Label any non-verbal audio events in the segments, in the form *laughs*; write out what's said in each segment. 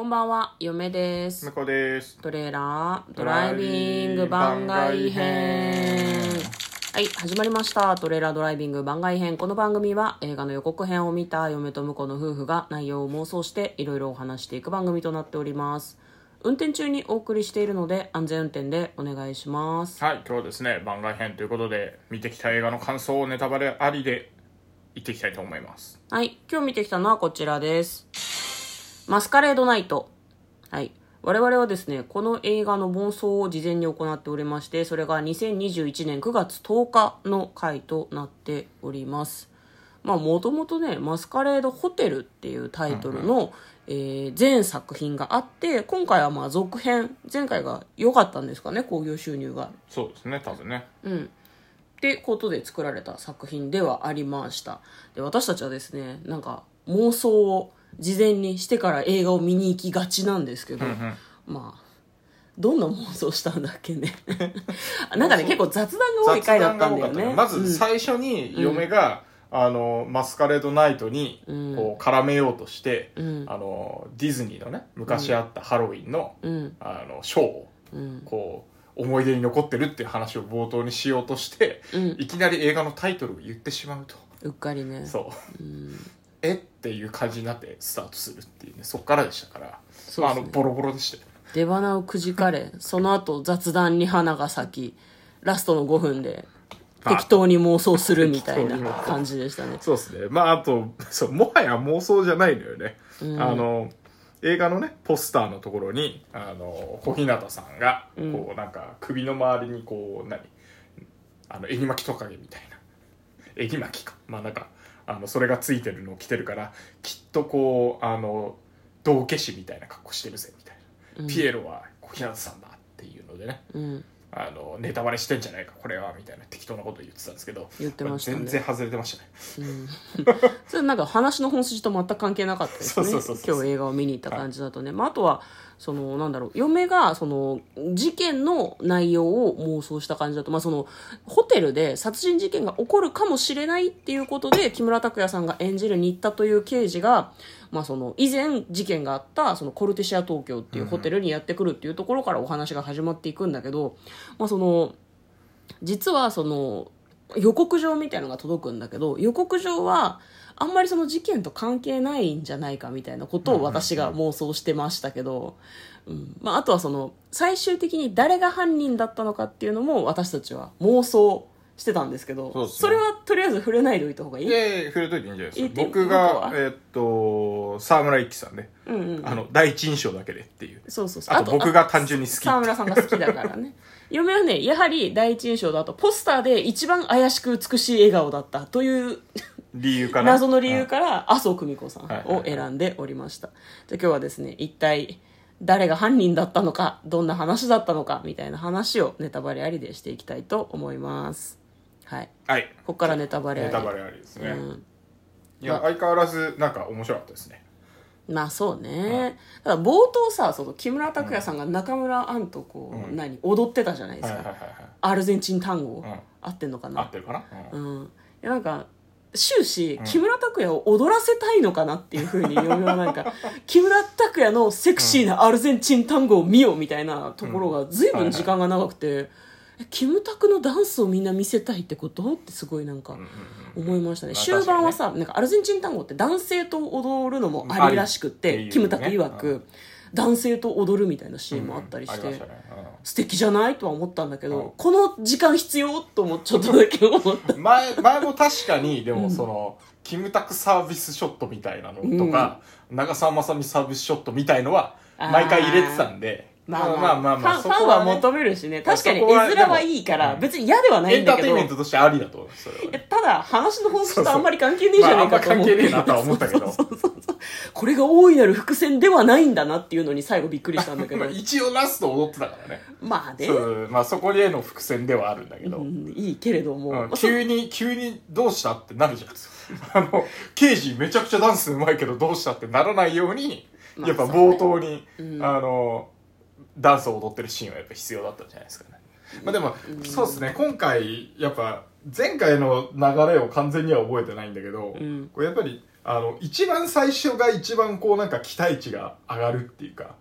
こんばんは、嫁です向。こうです。トレーラードライビング番外編。はい、始まりました。トレーラードライビング番外編。この番組は映画の予告編を見た嫁と婿の夫婦が内容を妄想していろいろお話していく番組となっております。運転中にお送りしているので安全運転でお願いします。はい、今日はですね、番外編ということで、見てきた映画の感想をネタバレありで言っていきたいと思います。はい、今日見てきたのはこちらです。マスカレードナイト。はい。我々はですね、この映画の妄想を事前に行っておりまして、それが2021年9月10日の回となっております。まあ、もともとね、マスカレードホテルっていうタイトルの、えー全作品があって、今回はまあ続編、前回が良かったんですかね、興行収入が。そうですね、多分ね。ってことで作られた作品ではありましたで私たちはですねなんか妄想を事前にしてから映画を見に行きがちなんですけど、まあどんな妄想したんだっけね。*laughs* なんかね結構雑談が多い回だったんだよね。まず最初に嫁が、あのマスカレードナイトにこう絡めようとして、あのディズニーのね昔あったハロウィンの,、ん。あのショーを、こう思い出に残ってるっていう話を冒頭にしようとして、いきなり映画のタイトルを言ってしまうと。うっかりね。そう、え？っていう感じになってスタートするっていうねそっからでしたから。そうあ、あのボロボロでしたよ。出花をくじかれ *laughs* その後雑談に花が咲きラストの5分で適当に妄想するみたいな適当に妄想。感じでしたね。そうですね。まああとそうもはや妄想じゃないのよね、あの映画のねポスターのところにあの小日向さんがこうなんか首の周りにこう何？あの襟巻きトカゲみたいな。襟巻きか。まあなんかあのそれがついてるのを着てるからきっとこうあの道化師みたいな格好してるぜみたいな、ピエロは小日向さんだっていうのでね、うんあのネタバレしてんじゃないかこれはみたいな適当なこと言ってたんですけど言ってましたね。全然外れてましたね。*laughs* それなんか話の本筋と全く関係なかったですね。今日映画を見に行った感じだとね、まあ、あとはそのなんだろう嫁がその事件の内容を妄想した感じだと、まあ、そのホテルで殺人事件が起こるかもしれないっていうことで木村拓哉さんが演じる新田という刑事が、まあ、その以前事件があったそのコルテシア東京っていうホテルにやってくるっていうところからお話が始まっていくんだけど、まあ、その実はその予告状みたいのが届くんだけど予告状はあんまりその事件と関係ないんじゃないかみたいなことを私が妄想してましたけど、うん。まあ、あとはその最終的に誰が犯人だったのかっていうのも私たちは妄想してたんですけどそね。れはとりあえず触れないでおいた方がいい？いやいや触れといていいんじゃないですか。僕がえーっと沢村一樹さんね、あの第一印象だけでっていう。そうそうそう。あと僕が単純に好き。沢村さんが好きだからね。*laughs* 嫁はねやはり第一印象だとポスターで一番怪しく美しい笑顔だったという理由かな。謎の理由から麻生久美子さんを選んでおりました。じゃあ今日はですね一体誰が犯人だったのかどんな話だったのかみたいな話をネタバレありでしていきたいと思います。はい。はい。ここからネタバレあり。ネタバレありですね、うんいや。相変わらずなんか面白かったですね。まあそうね、ただ冒頭さその木村拓哉さんが中村アンとこう、何踊ってたじゃないですか、はいはいはいはい。アルゼンチン単語、ん。合ってんのか合なってるかな、うん。うん、いやなんか終始、木村拓哉を踊らせたいのかなっていうふうに嫁はなんか *laughs* 木村拓哉のセクシーなアルゼンチン単語を見よみたいなところが随分時間が長くて、えキムタクのダンスをみんな見せたいってこと？ってすごいなんか思いましたね、まあ終盤はさ、なんかアルゼンチン単語って男性と踊るのもありらしくって、キムタク曰く、男性と踊るみたいなシーンもあったりして、素敵じゃない？とは思ったんだけど、この時間必要？ともちょっとだけ思った。う *laughs* ん前前も確かにでもその、キムタクサービスショットみたいなのとか、長澤まさみサービスショットみたいのは毎回入れてたんでまあまあ。まあ、ファンファンは求めるしね。確かに絵面はいいから、別に嫌ではないエンターテイんだけど、いンメントとしてありだと思いますそれは。ねやただ話の本質とあんまり関係ねえじゃねえかと思って、まああんま関係ねえなとは思ったけど。そうそうそうそう。これが大いなる伏線ではないんだなっていうのに最後びっくりしたんだけど。まあ、一応ラスト踊ってたからね。まあね、まあそこへの伏線ではあるんだけど、うんいいけれども、急に急にどうしたってなるじゃん。*laughs* あの刑事めちゃくちゃダンスうまいけどどうしたってならないように、まあやっぱ冒頭に、あのダンスを踊ってるシーンはやっぱ必要だったんじゃないですかね、まあ、でも、そうですね。今回やっぱ前回の流れを完全には覚えてないんだけど、ん。これやっぱりああの一番最初が一番こうなんか期待値が上がるっていうか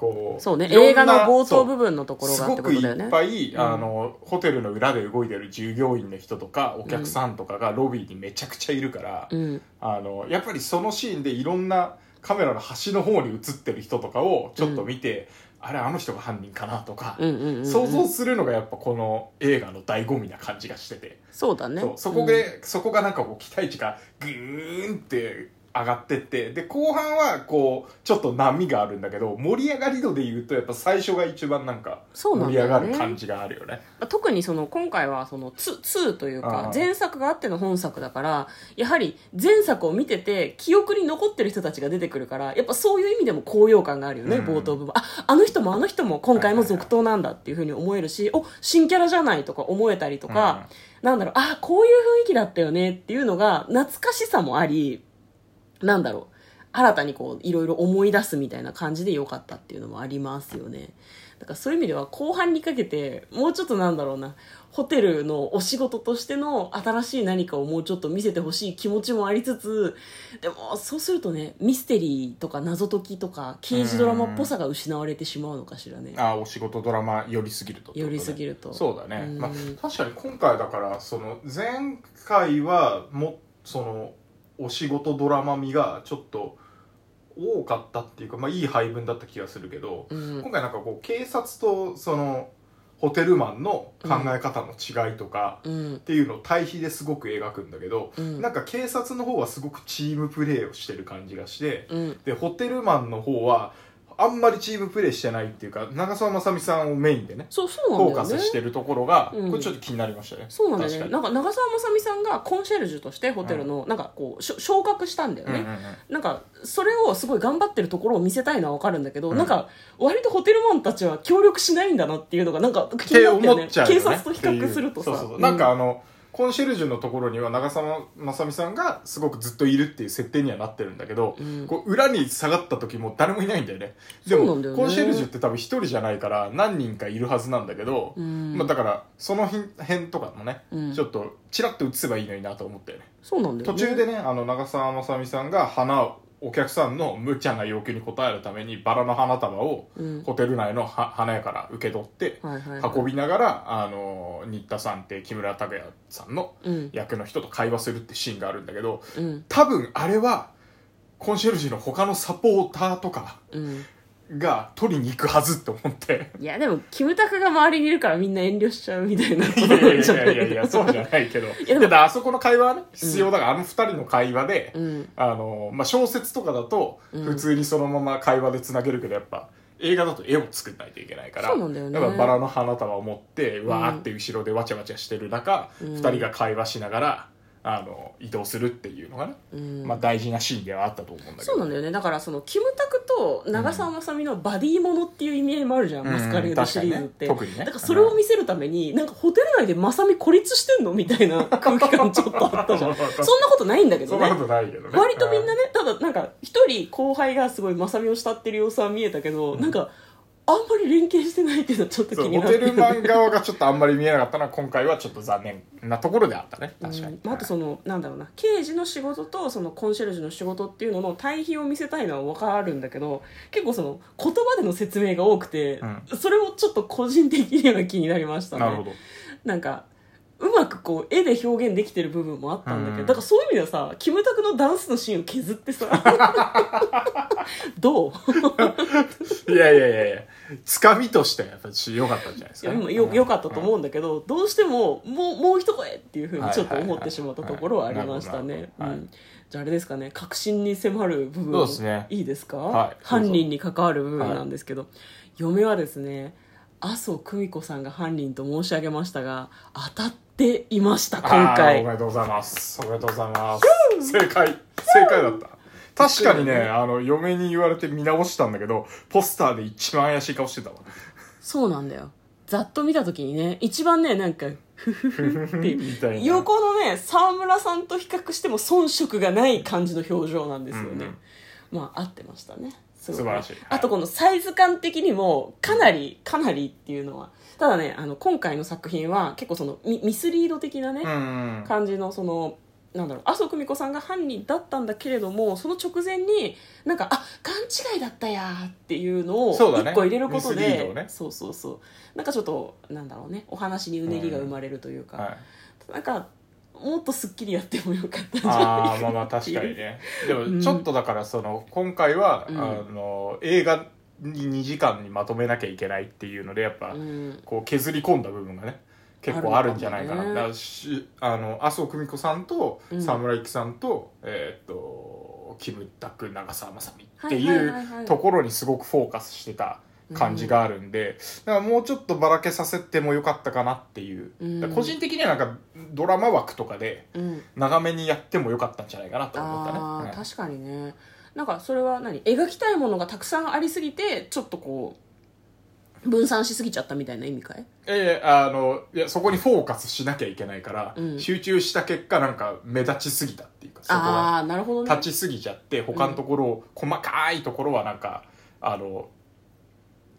こうそうね。映画の冒頭部分のところがってすごくいことだよね。っぱい、うん。あのホテルの裏で動いてる従業員の人とかお客さんとかがロビーにめちゃくちゃいるから、うん。あのやっぱりそのシーンでいろんなカメラの端の方に映ってる人とかをちょっと見て、あれあの人が犯人かなとか、うんうんうんうん。想像するのがやっぱこの映画の醍醐味な感じがしてて、そうだね。そこで、そこがなんかこう期待値がグーンって上がってってで後半はこうちょっと波があるんだけど盛り上がり度で言うとやっぱ最初が一番なんか盛り上がる感じがあるよね。特にその今回はその 2, 2というか前作があっての本作だからやはり前作を見てて記憶に残ってる人たちが出てくるからやっぱそういう意味でも高揚感があるよね、うん。冒頭部分。ああの人もあの人も今回も続投なんだっていうふうに思えるし、お新キャラじゃないとか思えたりとか、なんだろうあこういう雰囲気だったよねっていうのが懐かしさもありなんだろう。新たにこういろいろ思い出すみたいな感じで良かったっていうのもありますよね。だからそういう意味では後半にかけてもうちょっとなんだろうな。ホテルのお仕事としての新しい何かをもうちょっと見せてほしい気持ちもありつつでもそうするとねミステリーとか謎解きとか刑事ドラマっぽさが失われてしまうのかしらね。あお仕事ドラマ寄りすぎるとね。寄りすぎると。そうだね、うん。まあ、確かに今回だからその前回はもそのお仕事ドラマ味がちょっと多かったっていうか、まあ、いい配分だった気がするけど、うん。今回なんかこう警察とそのホテルマンの考え方の違いとか、うん。っていうのを対比ですごく描くんだけど、うん。なんか警察の方はすごくチームプレーをしてる感じがして、うん。でホテルマンの方はあんまりチームプレーしてないっていうか長澤まさみさんをメインでねそうそうフォーカスしてるところが、うん。これちょっと気になりましたねそうなんだよね。確かなんか長澤まさみさんがコンシェルジュとしてホテルのなんかこうしょ昇格したんだよね、にうんうんうん。なんかそれをすごい頑張ってるところを見せたいのはわかるんだけど、うん。なんか割とホテルマンたちは協力しないんだなっていうのがなんか気になったよね。って思っちゃうよね。警察と比較するとさ。そうそうそう。なんかあのコンシェルジュのところには長澤まさみさんがすごくずっといるっていう設定にはなってるんだけど、うん。こう裏に下がった時も誰もいないんだよね。でもね。コンシェルジュって多分一人じゃないから何人かいるはずなんだけど、うん。まあ、だからその辺とかもね、うん。ちょっとチラッと映せばいいのになと思ったよね。そうなんだよね。途中でねあの長澤まさみさんが花をお客さんの無茶な要求に応えるためにバラの花束をうん。ホテル内のは花屋から受け取って運びながらあの新田さんって木村拓哉さんのうん。役の人と会話するってシーンがあるんだけどうん。多分あれはコンシェルジュの他のサポーターとかうんが取りに行くはずって思って。いやでもキムタクが周りにいるからみんな遠慮しちゃうみたいないやいやいやいやいや、そうじゃないけど。でもただ、あそこの会話はね、必要だから、あの二人の会話で、うん。あの、まあ、小説とかだと、うん。普通にそのまま会話でつなげるけど、やっぱ、映画だと絵を作んないといけないから、ね。やっぱバラの花束を持って、わーって後ろでわちゃわちゃしてる中、うん。二人が会話しながら、あの、移動するっていうのがね、うん。まあ、大事なシーンではあったと思うんだけど。そうなんだよね。だからそのキムタクと長澤まさみのバディものっていう意味合いもあるじゃん、うんマスカレードシリーズって、確かにね。特にね。だからそれを見せるためになんかホテル内でまさみ孤立してんのみたいな空気感ちょっとあったじゃん。*laughs* そんなことないんだけどね。そんなことないけどね。割とみんなねただなんか一人後輩がすごいまさみを慕ってる様子は見えたけど、なんかあんまり連携してないっていうのはちょっと気になってるホテルマン側がちょっとあんまり見えなかったのは今回はちょっと残念なところであったね。確かに、うんまあ、あとそのなんだろうな刑事の仕事とそのコンシェルジュの仕事っていうのの対比を見せたいのは分かるんだけど結構その言葉での説明が多くて、それもちょっと個人的には気になりましたね。なるほど。なんかうまくこう絵で表現できてる部分もあったんだけど、うん。だからそういう意味ではさキムタクのダンスのシーンを削ってさどう？*laughs* いやいやいやいやつかみとしてはやっぱり良かったんじゃないですか、いや今よよかったと思うんだけど、どうしてももうもう一声っていうふうにちょっと思ってしまったところはありましたね。はいはいはいはいうん。じゃああれですかね確信に迫る部分そうですね。いいですか、はい。犯人に関わる部分なんですけど、嫁はですね麻生久美子さんが犯人と申し上げましたが当たっていました今あーお回めでとうございます。おめでとうございます。正解。正解だった。確かにねあの嫁に言われて見直したんだけどポスターで一番怪しい顔してたわ。そうなんだよ。ざっと見た時にね一番ねなんかフフフって *laughs* みたいな。横のね沢村さんと比較しても遜色がない感じの表情なんですよね、まあ合ってましたねすごく素晴らしい。あとこのサイズ感的にもかなりかなりっていうのは。ただねあの今回の作品は結構そのミミスリード的なね、うん感じのそのなんだろう麻生久美子さんが犯人だったんだけれどもその直前になんかあ勘違いだったやーっていうのをそうだね。一個入れることでドをね。そうそうそう。なんかちょっとなんだろうねお話にうねりが生まれるというか、はい。なんかもっとすっきりやってもよかったんじゃないああまあまあ確かにね。でもちょっとだからその今回は、うん。あの映画に2時間にまとめなきゃいけないっていうのでやっぱ、うん。こう削り込んだ部分がね結構あるんじゃないかな。ねだしあの麻生久美子さんとうん。沢村一樹さんと、えーっとキムタク長澤まさみっていうところにすごくフォーカスしてた感じがあるんで、だからもうちょっとばらけさせてもよかったかなっていう、うん。個人的にはなんかドラマ枠とかでうん。長めにやってもよかったんじゃないかなと思ったね、あうんー確かにね。なんかそれは何？描きたいものがたくさんありすぎてちょっとこう分散しすぎちゃったみたいな意味かい？ええあのいやそこにフォーカスしなきゃいけないから、うん。集中した結果なんか目立ちすぎたっていうかそこは。ああーなるほどね。立ちすぎちゃって他のところ、細かいところはなんかあの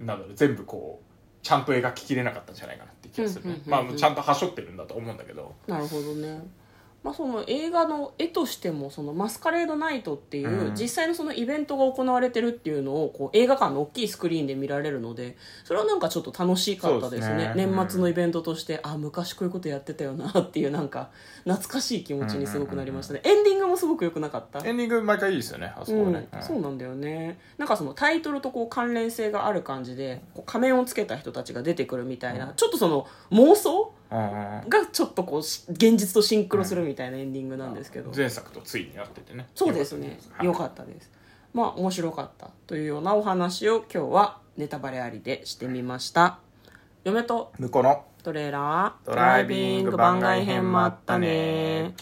なんだろう全部こうちゃんと描ききれなかったんじゃないかなっていう気がするね、うんうんうんうん。まあちゃんとはしょってるんだと思うんだけど。なるほどねまあ、その映画の絵としてもそのマスカレードナイトっていう、うん。実際のそのイベントが行われてるっていうのをこう映画館の大きいスクリーンで見られるのでそれはなんかちょっと楽しかったですね。ね。年末のイベントとして、あ昔こういうことやってたよなっていうなんか懐かしい気持ちにすごくなりましたね、エンディングもすごく良くなかった？エンディング毎回いいですよねあそこはね、うん、そうなんだよね。なんかそのタイトルとこう関連性がある感じで仮面をつけた人たちが出てくるみたいな、ちょっとその妄想うんうんうんがちょっとこうし現実とシンクロするみたいなエンディングなんですけど、前作とついになっててね。そうですね。よかったですまあ面白かったというようなお話を今日はネタバレありでしてみました。嫁と向こうのトレーラードライビング番外編もあったね